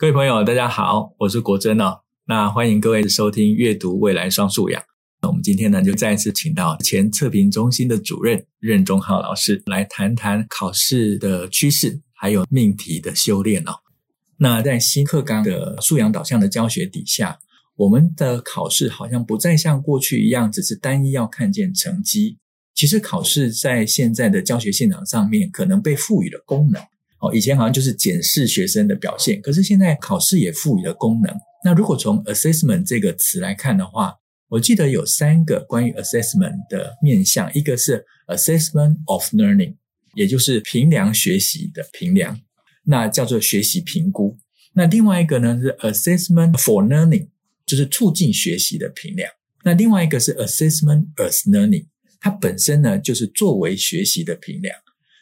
各位朋友，大家好，我是国珍哦。那欢迎各位收听《阅读未来双素养》。那我们今天呢，就再一次请到前测评中心的主任任忠浩老师来谈谈考试的趋势，还有命题的修炼哦。那在新课纲的素养导向的教学底下，我们的考试好像不再像过去一样，只是单一要看见成绩。其实考试在现在的教学现场上面，可能被赋予了功能。哦，以前好像就是检视学生的表现，可是现在考试也赋予了功能。那如果从 assessment 这个词来看的话，我记得有三个关于 assessment 的面向，一个是 assessment of learning，也就是评量学习的评量，那叫做学习评估。那另外一个呢是 assessment for learning，就是促进学习的评量。那另外一个是 assessment as learning，它本身呢就是作为学习的评量。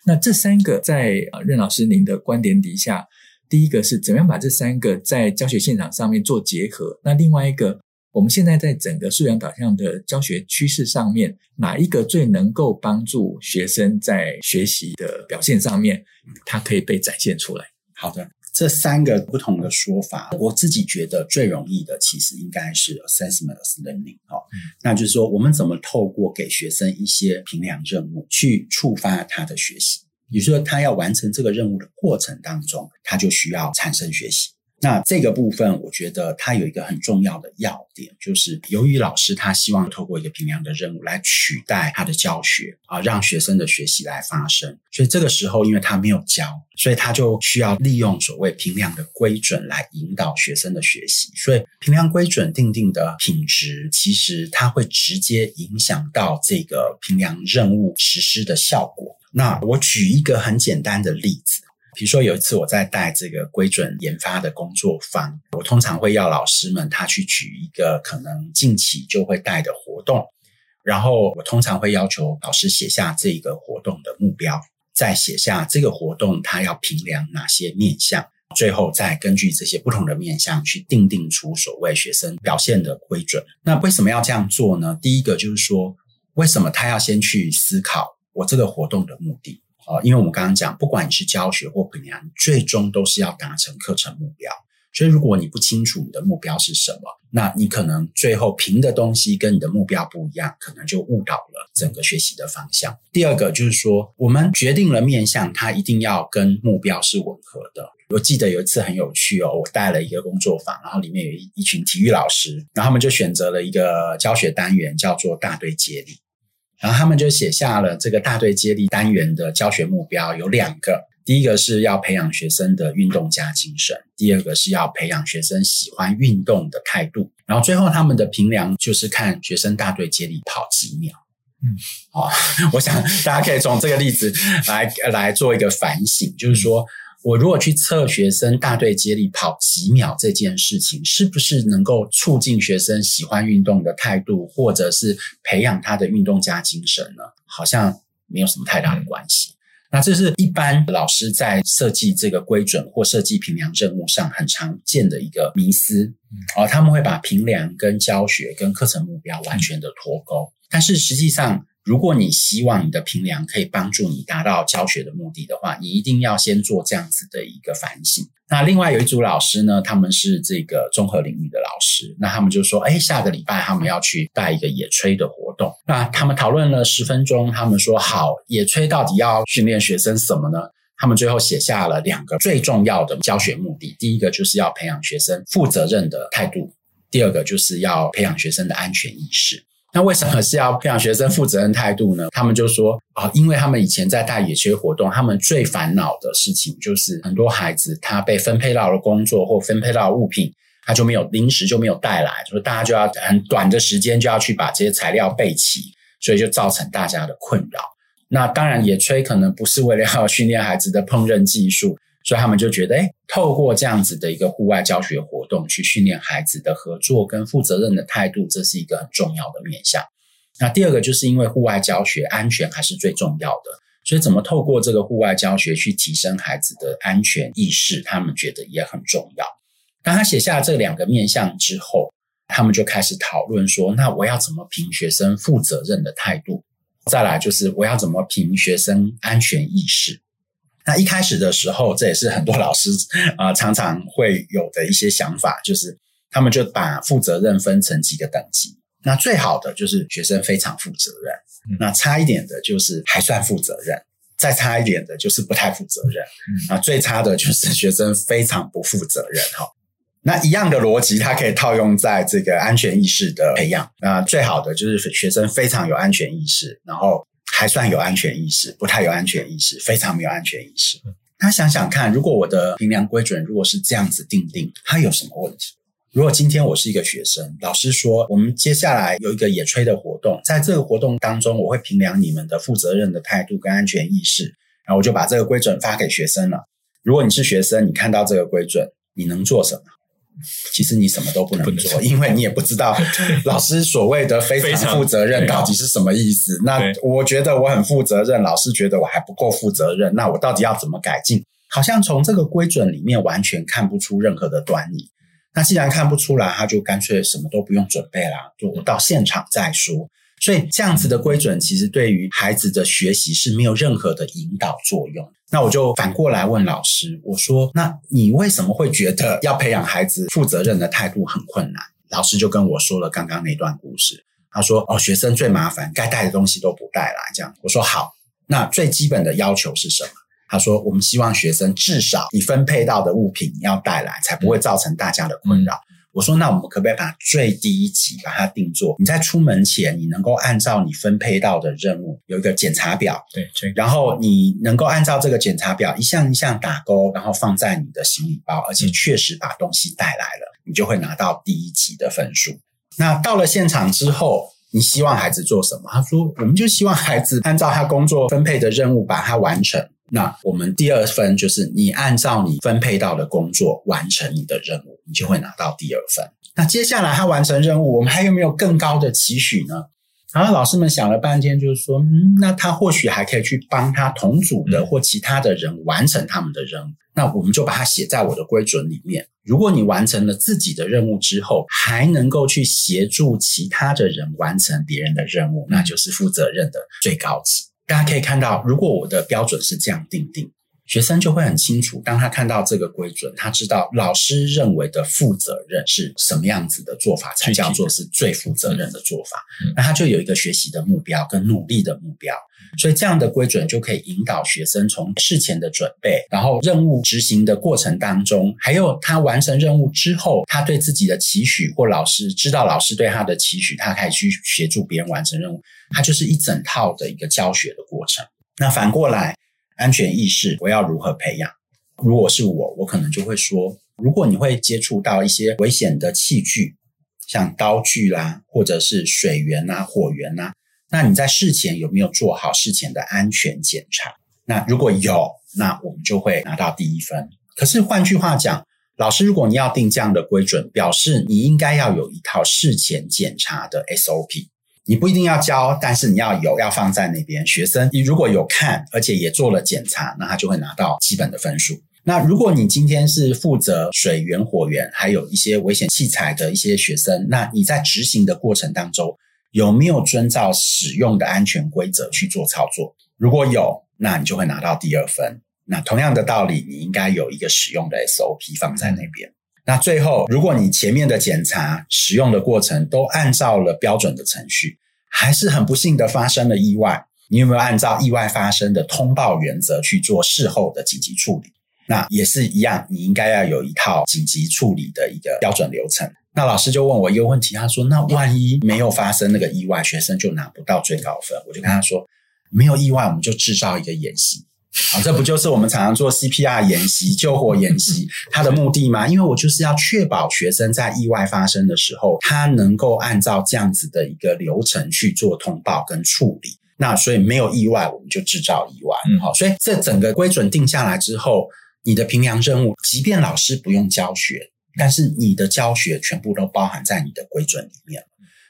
那这三个在任老师您的观点底下，第一个是怎么样把这三个在教学现场上面做结合？那另外一个，我们现在在整个素养导向的教学趋势上面，哪一个最能够帮助学生在学习的表现上面，它可以被展现出来？好的。这三个不同的说法，我自己觉得最容易的，其实应该是 assessment as learning 哦，那就是说，我们怎么透过给学生一些评量任务，去触发他的学习。比如说，他要完成这个任务的过程当中，他就需要产生学习。那这个部分，我觉得它有一个很重要的要点，就是由于老师他希望透过一个评量的任务来取代他的教学啊，让学生的学习来发生。所以这个时候，因为他没有教，所以他就需要利用所谓评量的规准来引导学生的学习。所以评量规准定定的品质，其实它会直接影响到这个评量任务实施的效果。那我举一个很简单的例子。比如说有一次我在带这个规准研发的工作坊，我通常会要老师们他去举一个可能近期就会带的活动，然后我通常会要求老师写下这个活动的目标，再写下这个活动他要评量哪些面向，最后再根据这些不同的面向去定定出所谓学生表现的规准。那为什么要这样做呢？第一个就是说，为什么他要先去思考我这个活动的目的？啊，因为我们刚刚讲，不管你是教学或评量，最终都是要达成课程目标。所以，如果你不清楚你的目标是什么，那你可能最后评的东西跟你的目标不一样，可能就误导了整个学习的方向。第二个就是说，我们决定了面向，它一定要跟目标是吻合的。我记得有一次很有趣哦，我带了一个工作坊，然后里面有一一群体育老师，然后他们就选择了一个教学单元，叫做大队接力。然后他们就写下了这个大队接力单元的教学目标有两个，第一个是要培养学生的运动家精神，第二个是要培养学生喜欢运动的态度。然后最后他们的评量就是看学生大队接力跑几秒。嗯，好，我想大家可以从这个例子来来做一个反省，就是说。我如果去测学生大队接力跑几秒这件事情，是不是能够促进学生喜欢运动的态度，或者是培养他的运动家精神呢？好像没有什么太大的关系。那这是一般老师在设计这个规准或设计评量任务上很常见的一个迷思啊，他们会把评量跟教学跟课程目标完全的脱钩，但是实际上。如果你希望你的评量可以帮助你达到教学的目的的话，你一定要先做这样子的一个反省。那另外有一组老师呢，他们是这个综合领域的老师，那他们就说，哎，下个礼拜他们要去带一个野炊的活动。那他们讨论了十分钟，他们说好，野炊到底要训练学生什么呢？他们最后写下了两个最重要的教学目的，第一个就是要培养学生负责任的态度，第二个就是要培养学生的安全意识。那为什么是要培养学生负责任态度呢？他们就说啊，因为他们以前在带野炊活动，他们最烦恼的事情就是很多孩子他被分配到了工作或分配到物品，他就没有临时就没有带来，所以大家就要很短的时间就要去把这些材料备齐，所以就造成大家的困扰。那当然，野炊可能不是为了要训练孩子的烹饪技术。所以他们就觉得，诶，透过这样子的一个户外教学活动，去训练孩子的合作跟负责任的态度，这是一个很重要的面向。那第二个，就是因为户外教学安全还是最重要的，所以怎么透过这个户外教学去提升孩子的安全意识，他们觉得也很重要。当他写下这两个面向之后，他们就开始讨论说，那我要怎么评学生负责任的态度？再来就是我要怎么评学生安全意识？那一开始的时候，这也是很多老师啊、呃、常常会有的一些想法，就是他们就把负责任分成几个等级。那最好的就是学生非常负责任，那差一点的就是还算负责任，再差一点的就是不太负责任，啊，最差的就是学生非常不负责任哈。那一样的逻辑，它可以套用在这个安全意识的培养。那最好的就是学生非常有安全意识，然后还算有安全意识，不太有安全意识，非常没有安全意识。那想想看，如果我的评量规准如果是这样子定定，它有什么问题？如果今天我是一个学生，老师说我们接下来有一个野炊的活动，在这个活动当中，我会评量你们的负责任的态度跟安全意识，然后我就把这个规准发给学生了。如果你是学生，你看到这个规准，你能做什么？其实你什么都不能做，因为你也不知道 老师所谓的非常负责任到底是什么意思。那我觉得我很负责任，老师觉得我还不够负责任，那我到底要怎么改进？好像从这个规准里面完全看不出任何的端倪。那既然看不出来，他就干脆什么都不用准备啦，就我到现场再说。所以这样子的规准，其实对于孩子的学习是没有任何的引导作用。那我就反过来问老师，我说：那你为什么会觉得要培养孩子负责任的态度很困难？老师就跟我说了刚刚那段故事。他说：哦，学生最麻烦，该带的东西都不带来。这样，我说好，那最基本的要求是什么？他说：“我们希望学生至少你分配到的物品你要带来，才不会造成大家的困扰。”我说：“那我们可不可以把最低级把它定做？你在出门前，你能够按照你分配到的任务有一个检查表，对，然后你能够按照这个检查表一项一项打勾，然后放在你的行李包，而且确实把东西带来了，你就会拿到第一级的分数。那到了现场之后，你希望孩子做什么？他说：我们就希望孩子按照他工作分配的任务把它完成。”那我们第二分就是你按照你分配到的工作完成你的任务，你就会拿到第二分。那接下来他完成任务，我们还有没有更高的期许呢？然后老师们想了半天，就是说，嗯，那他或许还可以去帮他同组的或其他的人完成他们的任务。那我们就把它写在我的规准里面。如果你完成了自己的任务之后，还能够去协助其他的人完成别人的任务，那就是负责任的最高级。大家可以看到，如果我的标准是这样定定，学生就会很清楚。当他看到这个规准，他知道老师认为的负责任是什么样子的做法才叫做是最负责任的做法。那他就有一个学习的目标跟努力的目标。所以这样的规准就可以引导学生从事前的准备，然后任务执行的过程当中，还有他完成任务之后，他对自己的期许或老师知道老师对他的期许，他可以去协助别人完成任务。它就是一整套的一个教学的过程。那反过来，安全意识我要如何培养？如果是我，我可能就会说，如果你会接触到一些危险的器具，像刀具啦，或者是水源啊、火源啊，那你在事前有没有做好事前的安全检查？那如果有，那我们就会拿到第一分。可是换句话讲，老师，如果你要定这样的规准，表示你应该要有一套事前检查的 SOP。你不一定要教，但是你要有，要放在那边。学生你如果有看，而且也做了检查，那他就会拿到基本的分数。那如果你今天是负责水源、火源，还有一些危险器材的一些学生，那你在执行的过程当中有没有遵照使用的安全规则去做操作？如果有，那你就会拿到第二分。那同样的道理，你应该有一个使用的 SOP 放在那边。那最后，如果你前面的检查、使用的过程都按照了标准的程序，还是很不幸的发生了意外，你有没有按照意外发生的通报原则去做事后的紧急处理？那也是一样，你应该要有一套紧急处理的一个标准流程。那老师就问我一个问题，他说：“那万一没有发生那个意外，学生就拿不到最高分？”我就跟他说：“没有意外，我们就制造一个演习。”啊，这不就是我们常常做 CPR 演习、救火演习 它的目的吗？因为我就是要确保学生在意外发生的时候，他能够按照这样子的一个流程去做通报跟处理。那所以没有意外，我们就制造意外。好，所以这整个规准定下来之后，你的评量任务，即便老师不用教学，但是你的教学全部都包含在你的规准里面。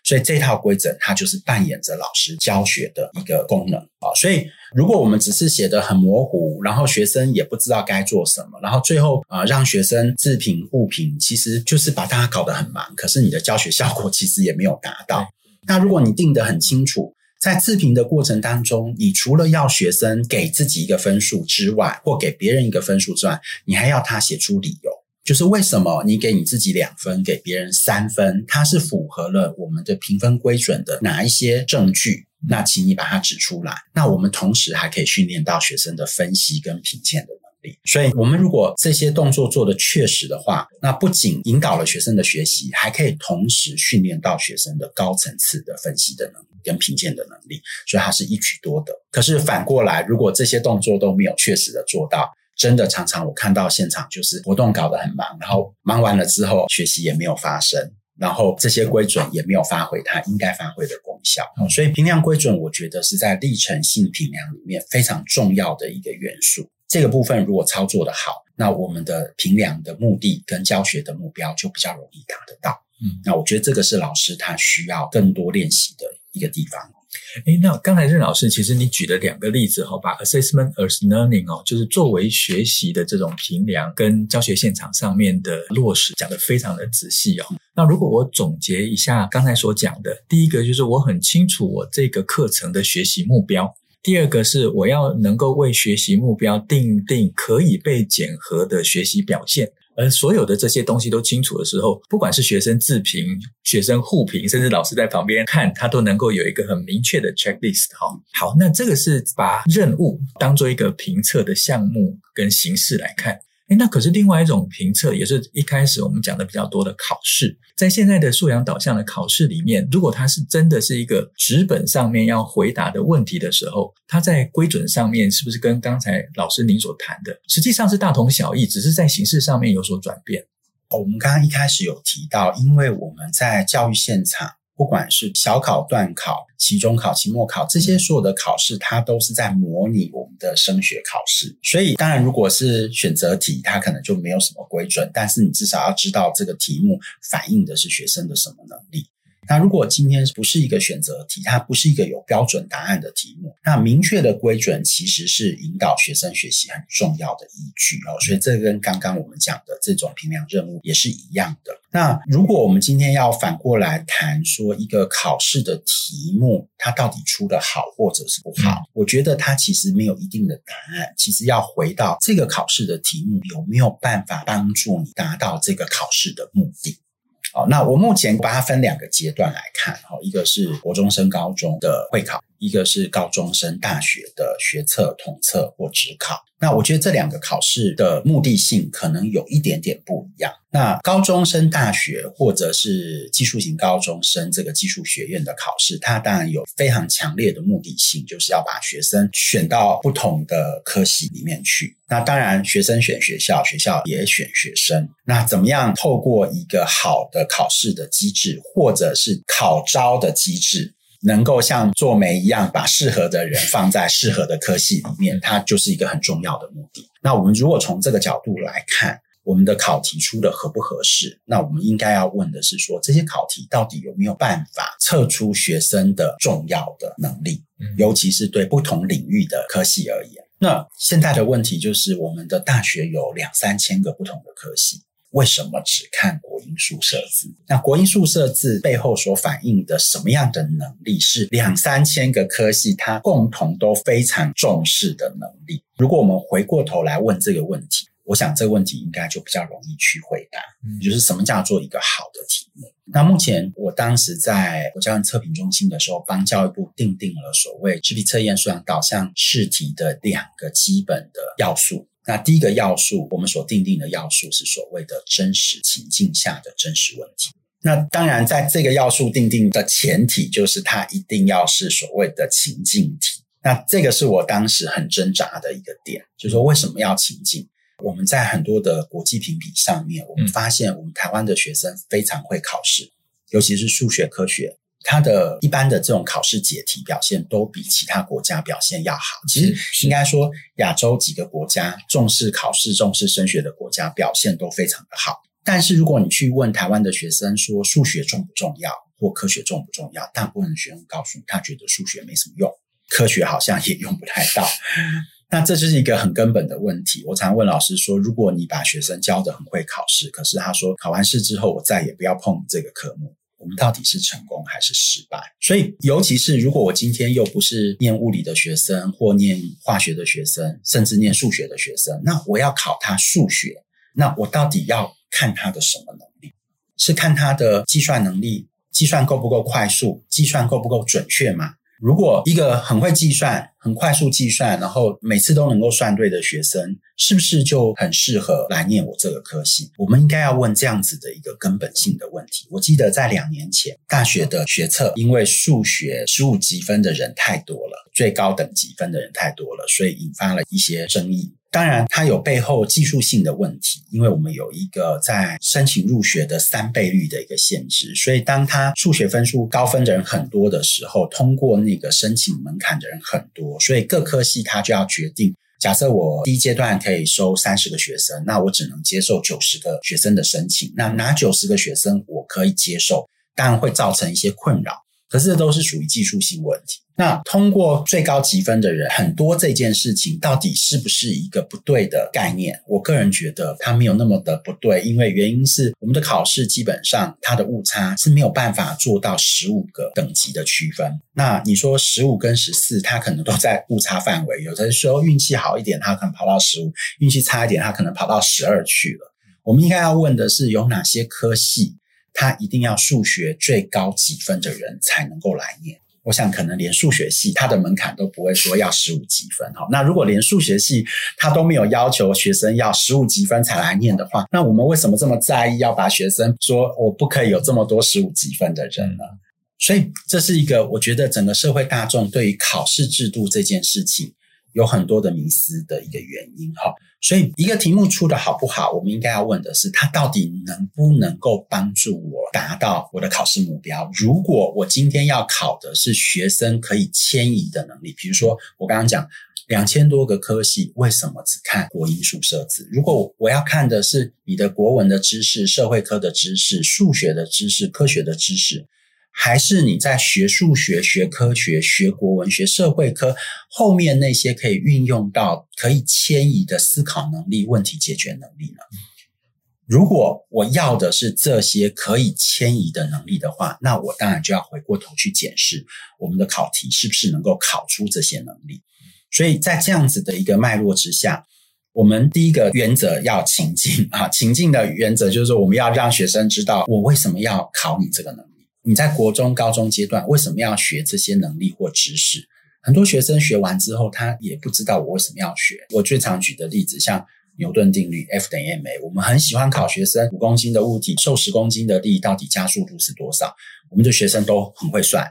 所以这套规则，它就是扮演着老师教学的一个功能啊。所以如果我们只是写得很模糊，然后学生也不知道该做什么，然后最后啊让学生自评互评，其实就是把大家搞得很忙。可是你的教学效果其实也没有达到。那如果你定得很清楚，在自评的过程当中，你除了要学生给自己一个分数之外，或给别人一个分数之外，你还要他写出理由，就是为什么你给你自己两分，给别人三分，它是符合了我们的评分规准的哪一些证据？那请你把它指出来。那我们同时还可以训练到学生的分析跟评鉴的能力。所以，我们如果这些动作做得确实的话，那不仅引导了学生的学习，还可以同时训练到学生的高层次的分析的能力跟评鉴的能力。所以，它是一举多得。可是反过来，如果这些动作都没有确实的做到，真的常常我看到现场就是活动搞得很忙，然后忙完了之后，学习也没有发生。然后这些规准也没有发挥它应该发挥的功效，所以评量规准我觉得是在历程性评量里面非常重要的一个元素。这个部分如果操作的好，那我们的评量的目的跟教学的目标就比较容易达得到。嗯，那我觉得这个是老师他需要更多练习的一个地方。诶，那刚才任老师，其实你举了两个例子哈，把 assessment as learning 哦，就是作为学习的这种评量跟教学现场上面的落实讲得非常的仔细哦。那如果我总结一下刚才所讲的，第一个就是我很清楚我这个课程的学习目标，第二个是我要能够为学习目标定定可以被检核的学习表现。而所有的这些东西都清楚的时候，不管是学生自评、学生互评，甚至老师在旁边看，他都能够有一个很明确的 checklist。好，好，那这个是把任务当做一个评测的项目跟形式来看。诶，那可是另外一种评测，也是一开始我们讲的比较多的考试。在现在的素养导向的考试里面，如果它是真的是一个纸本上面要回答的问题的时候，它在规准上面是不是跟刚才老师您所谈的，实际上是大同小异，只是在形式上面有所转变？我们刚刚一开始有提到，因为我们在教育现场。不管是小考、段考、期中考、期末考，这些所有的考试，它都是在模拟我们的升学考试。所以，当然，如果是选择题，它可能就没有什么规准，但是你至少要知道这个题目反映的是学生的什么能力。那如果今天不是一个选择题，它不是一个有标准答案的题目，那明确的规准其实是引导学生学习很重要的依据哦。所以这跟刚刚我们讲的这种评量任务也是一样的。那如果我们今天要反过来谈说一个考试的题目，它到底出的好或者是不好，我觉得它其实没有一定的答案。其实要回到这个考试的题目有没有办法帮助你达到这个考试的目的。好，那我目前把它分两个阶段来看，哈，一个是国中升高中的会考，一个是高中升大学的学测、统测或指考。那我觉得这两个考试的目的性可能有一点点不一样。那高中升大学或者是技术型高中升这个技术学院的考试，它当然有非常强烈的目的性，就是要把学生选到不同的科系里面去。那当然，学生选学校，学校也选学生。那怎么样透过一个好的考试的机制，或者是考招的机制？能够像做媒一样，把适合的人放在适合的科系里面，它就是一个很重要的目的。那我们如果从这个角度来看，我们的考题出的合不合适？那我们应该要问的是说，这些考题到底有没有办法测出学生的重要的能力？尤其是对不同领域的科系而言。那现在的问题就是，我们的大学有两三千个不同的科系。为什么只看国英数社字？那国英数社字背后所反映的什么样的能力，是两三千个科系它共同都非常重视的能力？如果我们回过头来问这个问题，我想这个问题应该就比较容易去回答，嗯，就是什么叫做一个好的题目？那目前我当时在国教院测评中心的时候，帮教育部定定了所谓智力测验素养导向试题的两个基本的要素。那第一个要素，我们所定定的要素是所谓的真实情境下的真实问题。那当然，在这个要素定定的前提，就是它一定要是所谓的情境题。那这个是我当时很挣扎的一个点，就是说为什么要情境？我们在很多的国际评比上面，我们发现我们台湾的学生非常会考试，尤其是数学、科学。他的一般的这种考试解题表现都比其他国家表现要好。其实应该说，亚洲几个国家重视考试、重视升学的国家表现都非常的好。但是如果你去问台湾的学生说数学重不重要，或科学重不重要，大部分的学生告诉你，他觉得数学没什么用，科学好像也用不太到。那这就是一个很根本的问题。我常问老师说，如果你把学生教得很会考试，可是他说考完试之后，我再也不要碰这个科目。我们到底是成功还是失败？所以，尤其是如果我今天又不是念物理的学生，或念化学的学生，甚至念数学的学生，那我要考他数学，那我到底要看他的什么能力？是看他的计算能力，计算够不够快速，计算够不够准确吗？如果一个很会计算、很快速计算，然后每次都能够算对的学生，是不是就很适合来念我这个科系？我们应该要问这样子的一个根本性的问题。我记得在两年前，大学的学测因为数学十五积分的人太多了，最高等级分的人太多了，所以引发了一些争议。当然，它有背后技术性的问题，因为我们有一个在申请入学的三倍率的一个限制，所以当他数学分数高分的人很多的时候，通过那个申请门槛的人很多，所以各科系他就要决定，假设我第一阶段可以收三十个学生，那我只能接受九十个学生的申请，那哪九十个学生我可以接受，当然会造成一些困扰。可是这都是属于技术性问题。那通过最高级分的人很多，这件事情到底是不是一个不对的概念？我个人觉得它没有那么的不对，因为原因是我们的考试基本上它的误差是没有办法做到十五个等级的区分。那你说十五跟十四，它可能都在误差范围。有的时候运气好一点，它可能跑到十五；运气差一点，它可能跑到十二去了。我们应该要问的是，有哪些科系？他一定要数学最高级分的人才能够来念。我想可能连数学系它的门槛都不会说要十五级分哈。那如果连数学系它都没有要求学生要十五级分才来念的话，那我们为什么这么在意要把学生说我不可以有这么多十五级分的人呢？所以这是一个我觉得整个社会大众对于考试制度这件事情有很多的迷思的一个原因哈。所以，一个题目出得好不好，我们应该要问的是，它到底能不能够帮助我达到我的考试目标？如果我今天要考的是学生可以迁移的能力，比如说我刚刚讲两千多个科系，为什么只看国英数社自？如果我要看的是你的国文的知识、社会科的知识、数学的知识、科学的知识。还是你在学数学、学科学、学国文、学社会科后面那些可以运用到、可以迁移的思考能力、问题解决能力呢？如果我要的是这些可以迁移的能力的话，那我当然就要回过头去检视我们的考题是不是能够考出这些能力。所以在这样子的一个脉络之下，我们第一个原则要情境啊，情境的原则就是说，我们要让学生知道我为什么要考你这个能力。你在国中、高中阶段为什么要学这些能力或知识？很多学生学完之后，他也不知道我为什么要学。我最常举的例子，像牛顿定律 F 等于 ma，我们很喜欢考学生五公斤的物体受十公斤的力，到底加速度是多少？我们的学生都很会算，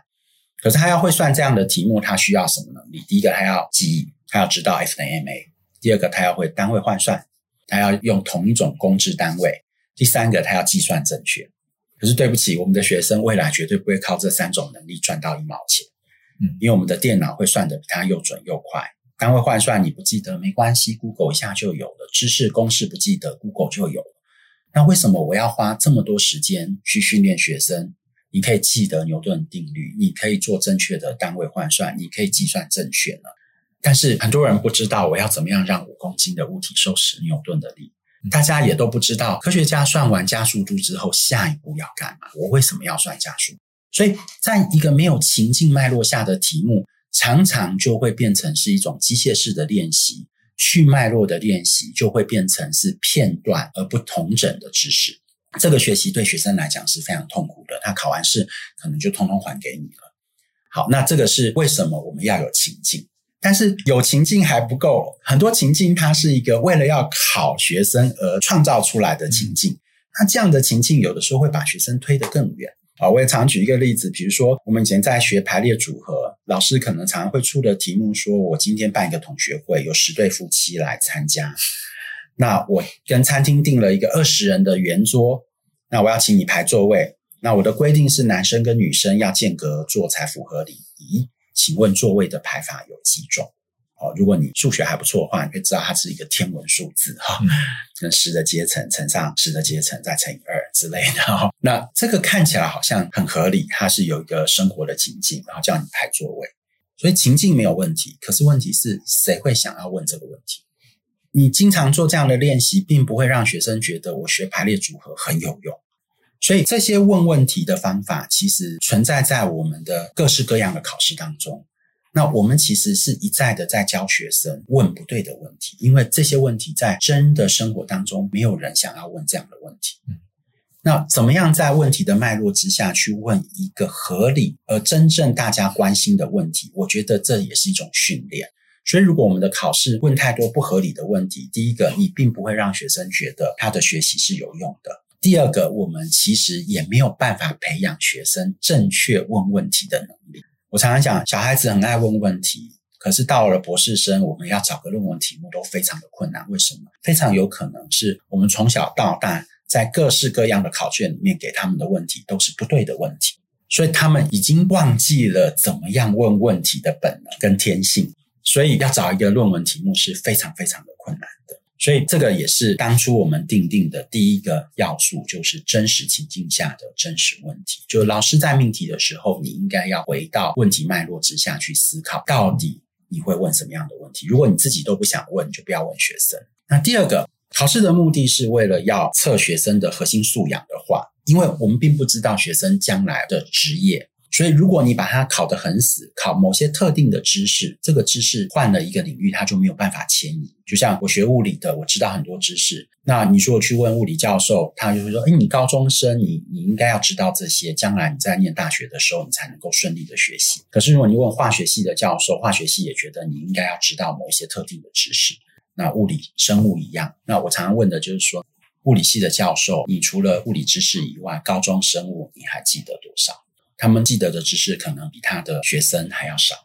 可是他要会算这样的题目，他需要什么能力？第一个，他要记忆，他要知道 F 等于 ma；第二个，他要会单位换算，他要用同一种公制单位；第三个，他要计算正确。可是对不起，我们的学生未来绝对不会靠这三种能力赚到一毛钱，嗯，因为我们的电脑会算得比他又准又快。单位换算你不记得没关系，Google 一下就有了；知识公式不记得，Google 就有了。那为什么我要花这么多时间去训练学生？你可以记得牛顿定律，你可以做正确的单位换算，你可以计算正确呢？但是很多人不知道我要怎么样让五公斤的物体受十牛顿的力。大家也都不知道，科学家算完加速度之后，下一步要干嘛？我为什么要算加速？所以，在一个没有情境脉络下的题目，常常就会变成是一种机械式的练习，去脉络的练习就会变成是片段而不同整的知识。这个学习对学生来讲是非常痛苦的，他考完试可能就通通还给你了。好，那这个是为什么我们要有情境？但是有情境还不够，很多情境它是一个为了要考学生而创造出来的情境。那这样的情境有的时候会把学生推得更远啊！我也常举一个例子，比如说我们以前在学排列组合，老师可能常常会出的题目说：我今天办一个同学会，有十对夫妻来参加，那我跟餐厅订了一个二十人的圆桌，那我要请你排座位，那我的规定是男生跟女生要间隔坐才符合礼仪。请问座位的排法有几种？哦，如果你数学还不错的话，你会知道它是一个天文数字哈，跟十的阶层乘上十的阶层再乘以二之类的哈。那这个看起来好像很合理，它是有一个生活的情境，然后叫你排座位，所以情境没有问题。可是问题是谁会想要问这个问题？你经常做这样的练习，并不会让学生觉得我学排列组合很有用。所以这些问问题的方法，其实存在在我们的各式各样的考试当中。那我们其实是一再的在教学生问不对的问题，因为这些问题在真的生活当中，没有人想要问这样的问题。那怎么样在问题的脉络之下去问一个合理而真正大家关心的问题？我觉得这也是一种训练。所以，如果我们的考试问太多不合理的问题，第一个，你并不会让学生觉得他的学习是有用的；第二个，我们其实也没有办法培养学生正确问问题的能力。我常常讲，小孩子很爱问问题，可是到了博士生，我们要找个论文题目都非常的困难。为什么？非常有可能是我们从小到大在各式各样的考卷里面给他们的问题都是不对的问题，所以他们已经忘记了怎么样问问题的本能跟天性。所以要找一个论文题目是非常非常的困难，所以这个也是当初我们定定的第一个要素，就是真实情境下的真实问题。就老师在命题的时候，你应该要回到问题脉络之下去思考，到底你会问什么样的问题。如果你自己都不想问，就不要问学生。那第二个，考试的目的是为了要测学生的核心素养的话，因为我们并不知道学生将来的职业。所以，如果你把它考得很死，考某些特定的知识，这个知识换了一个领域，它就没有办法迁移。就像我学物理的，我知道很多知识。那你说我去问物理教授，他就会说：“诶，你高中生，你你应该要知道这些，将来你在念大学的时候，你才能够顺利的学习。”可是如果你问化学系的教授，化学系也觉得你应该要知道某一些特定的知识。那物理、生物一样。那我常常问的就是说，物理系的教授，你除了物理知识以外，高中生物你还记得多少？他们记得的知识可能比他的学生还要少。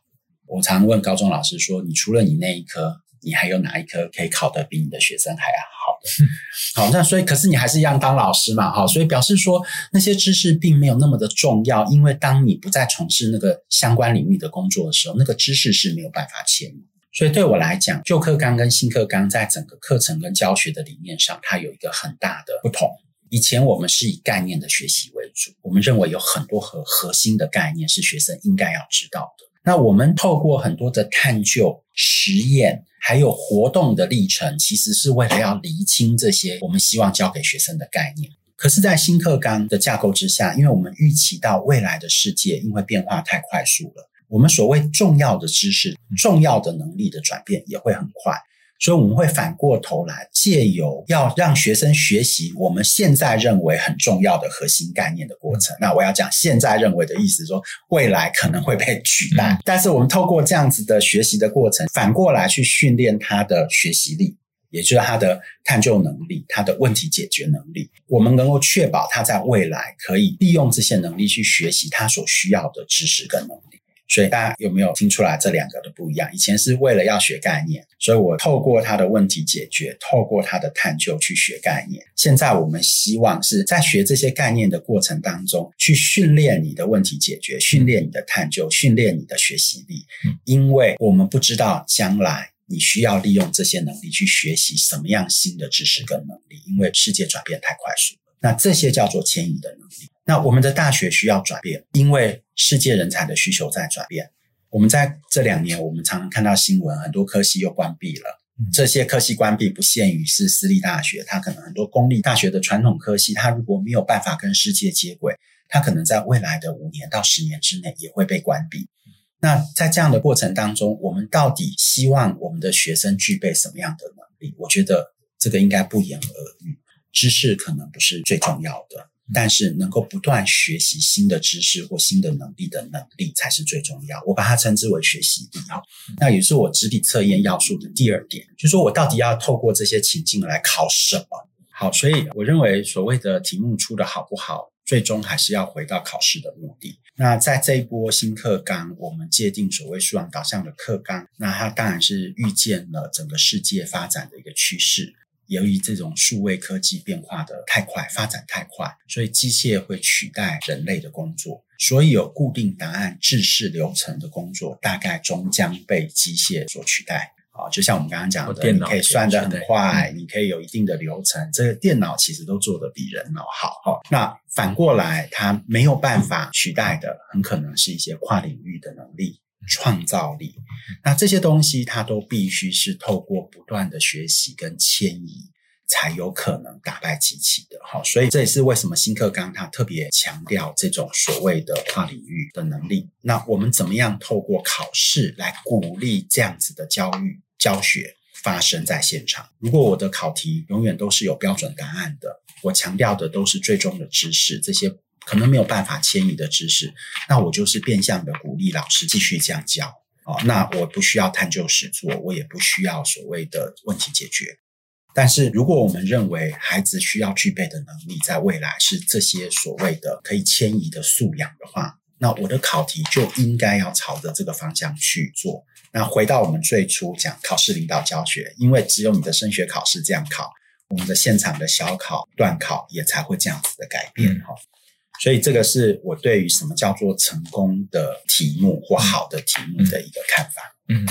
我常问高中老师说：“你除了你那一科，你还有哪一科可以考得比你的学生还要好的？” 好，那所以可是你还是一样当老师嘛？哈，所以表示说那些知识并没有那么的重要，因为当你不再从事那个相关领域的工作的时候，那个知识是没有办法迁移。所以对我来讲，旧课纲跟新课纲在整个课程跟教学的理念上，它有一个很大的不同。以前我们是以概念的学习为主，我们认为有很多核核心的概念是学生应该要知道的。那我们透过很多的探究、实验，还有活动的历程，其实是为了要厘清这些我们希望教给学生的概念。可是，在新课纲的架构之下，因为我们预期到未来的世界因为变化太快速了，我们所谓重要的知识、重要的能力的转变也会很快。所以我们会反过头来，借由要让学生学习我们现在认为很重要的核心概念的过程。那我要讲现在认为的意思，说未来可能会被取代。但是我们透过这样子的学习的过程，反过来去训练他的学习力，也就是他的探究能力、他的问题解决能力。我们能够确保他在未来可以利用这些能力去学习他所需要的知识跟能力。所以大家有没有听出来这两个的不一样？以前是为了要学概念，所以我透过他的问题解决，透过他的探究去学概念。现在我们希望是在学这些概念的过程当中，去训练你的问题解决，训练你的探究，训练你的学习力。因为我们不知道将来你需要利用这些能力去学习什么样新的知识跟能力，因为世界转变太快速了。那这些叫做迁移的能力。那我们的大学需要转变，因为世界人才的需求在转变。我们在这两年，我们常常看到新闻，很多科系又关闭了。这些科系关闭不限于是私立大学，它可能很多公立大学的传统科系，它如果没有办法跟世界接轨，它可能在未来的五年到十年之内也会被关闭。那在这样的过程当中，我们到底希望我们的学生具备什么样的能力？我觉得这个应该不言而喻，知识可能不是最重要的。但是能够不断学习新的知识或新的能力的能力才是最重要。我把它称之为学习力哈。那也是我纸笔测验要素的第二点，就是说我到底要透过这些情境来考什么？好，所以我认为所谓的题目出的好不好，最终还是要回到考试的目的。那在这一波新课纲，我们界定所谓素养导向的课纲，那它当然是预见了整个世界发展的一个趋势。由于这种数位科技变化的太快，发展太快，所以机械会取代人类的工作，所以有固定答案、制式流程的工作，大概终将被机械所取代。啊，就像我们刚刚讲的，你可以算得很快，你可以有一定的流程，这个电脑其实都做得比人脑好。哈，那反过来，它没有办法取代的，很可能是一些跨领域的能力。创造力，那这些东西它都必须是透过不断的学习跟迁移，才有可能打败机器的。好，所以这也是为什么新课纲它特别强调这种所谓的跨领域的能力。那我们怎么样透过考试来鼓励这样子的教育教学发生在现场？如果我的考题永远都是有标准答案的，我强调的都是最终的知识，这些可能没有办法迁移的知识，那我就是变相的鼓励老师继续这样教。哦，那我不需要探究实作，我也不需要所谓的问题解决。但是，如果我们认为孩子需要具备的能力，在未来是这些所谓的可以迁移的素养的话，那我的考题就应该要朝着这个方向去做。那回到我们最初讲考试领导教学，因为只有你的升学考试这样考，我们的现场的小考、段考也才会这样子的改变哈。嗯所以这个是我对于什么叫做成功的题目或好的题目的一个看法。嗯，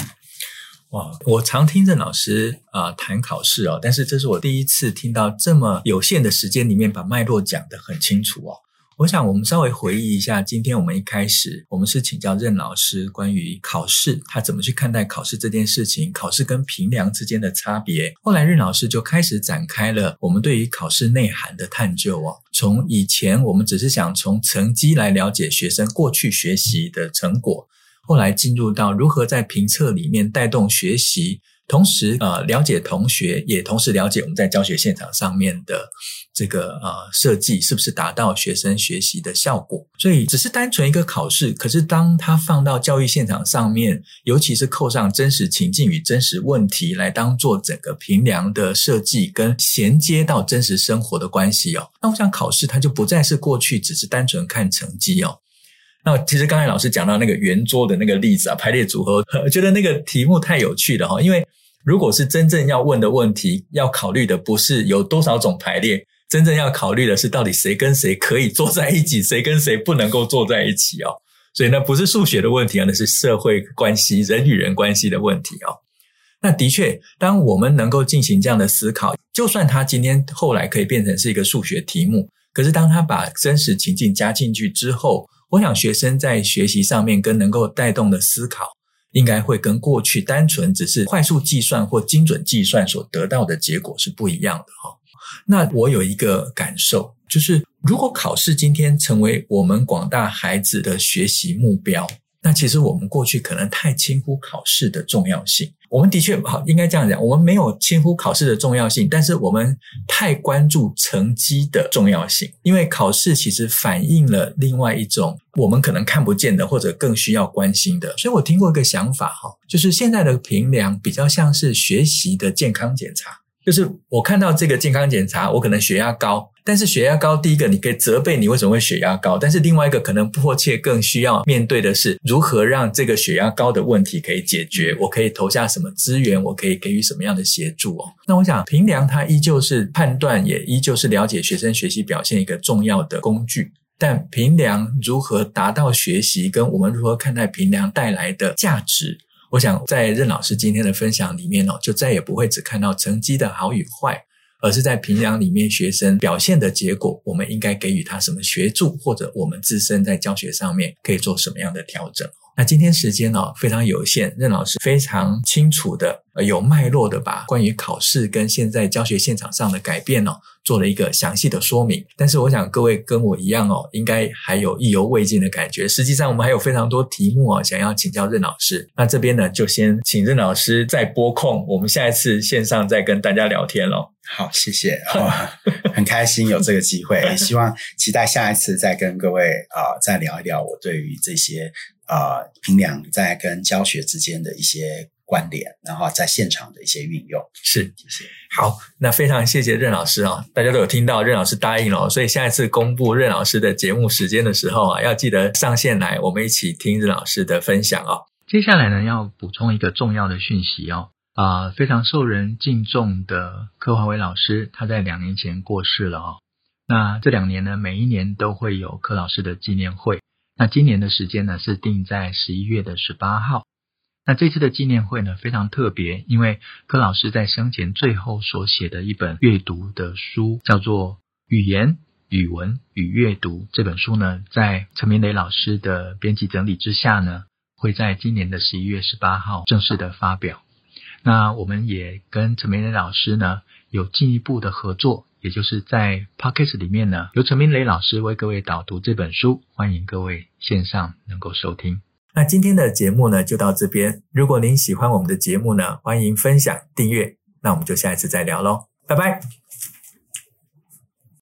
哇，我常听任老师啊、呃、谈考试哦，但是这是我第一次听到这么有限的时间里面把脉络讲得很清楚哦。我想，我们稍微回忆一下，今天我们一开始，我们是请教任老师关于考试，他怎么去看待考试这件事情，考试跟评量之间的差别。后来，任老师就开始展开了我们对于考试内涵的探究哦。从以前我们只是想从成绩来了解学生过去学习的成果，后来进入到如何在评测里面带动学习。同时，呃，了解同学，也同时了解我们在教学现场上面的这个呃设计是不是达到学生学习的效果。所以，只是单纯一个考试，可是当它放到教育现场上面，尤其是扣上真实情境与真实问题来当做整个评量的设计，跟衔接到真实生活的关系哦，那我想考试它就不再是过去只是单纯看成绩哦。那其实刚才老师讲到那个圆桌的那个例子啊，排列组合，我觉得那个题目太有趣了哈。因为如果是真正要问的问题，要考虑的不是有多少种排列，真正要考虑的是到底谁跟谁可以坐在一起，谁跟谁不能够坐在一起哦。所以那，不是数学的问题啊，那是社会关系、人与人关系的问题哦。那的确，当我们能够进行这样的思考，就算他今天后来可以变成是一个数学题目，可是当他把真实情境加进去之后，我想，学生在学习上面跟能够带动的思考，应该会跟过去单纯只是快速计算或精准计算所得到的结果是不一样的哈。那我有一个感受，就是如果考试今天成为我们广大孩子的学习目标，那其实我们过去可能太轻忽考试的重要性。我们的确好，应该这样讲，我们没有轻忽考试的重要性，但是我们太关注成绩的重要性，因为考试其实反映了另外一种我们可能看不见的或者更需要关心的。所以我听过一个想法哈，就是现在的评量比较像是学习的健康检查。就是我看到这个健康检查，我可能血压高，但是血压高，第一个你可以责备你为什么会血压高，但是另外一个可能迫切更需要面对的是如何让这个血压高的问题可以解决，我可以投下什么资源，我可以给予什么样的协助哦。那我想评量它依旧是判断，也依旧是了解学生学习表现一个重要的工具，但评量如何达到学习，跟我们如何看待评量带来的价值。我想在任老师今天的分享里面哦，就再也不会只看到成绩的好与坏，而是在评量里面学生表现的结果，我们应该给予他什么协助，或者我们自身在教学上面可以做什么样的调整。那今天时间哦非常有限，任老师非常清楚的、有脉络的把关于考试跟现在教学现场上的改变哦做了一个详细的说明。但是我想各位跟我一样哦，应该还有意犹未尽的感觉。实际上我们还有非常多题目哦想要请教任老师。那这边呢就先请任老师再拨空，我们下一次线上再跟大家聊天喽。好，谢谢，哦、很开心有这个机会，也希望期待下一次再跟各位啊、再聊一聊我对于这些。呃，评量在跟教学之间的一些关联，然后在现场的一些运用，是，谢谢。好，那非常谢谢任老师啊，大家都有听到任老师答应了，所以下一次公布任老师的节目时间的时候啊，要记得上线来，我们一起听任老师的分享哦。接下来呢，要补充一个重要的讯息哦，啊、呃，非常受人敬重的柯华伟老师，他在两年前过世了哦。那这两年呢，每一年都会有柯老师的纪念会。那今年的时间呢，是定在十一月的十八号。那这次的纪念会呢，非常特别，因为柯老师在生前最后所写的一本阅读的书，叫做《语言、语文与阅读》这本书呢，在陈明雷老师的编辑整理之下呢，会在今年的十一月十八号正式的发表。那我们也跟陈明雷老师呢，有进一步的合作，也就是在 Podcast 里面呢，由陈明雷老师为各位导读这本书，欢迎各位线上能够收听。那今天的节目呢，就到这边。如果您喜欢我们的节目呢，欢迎分享订阅。那我们就下一次再聊喽，拜拜。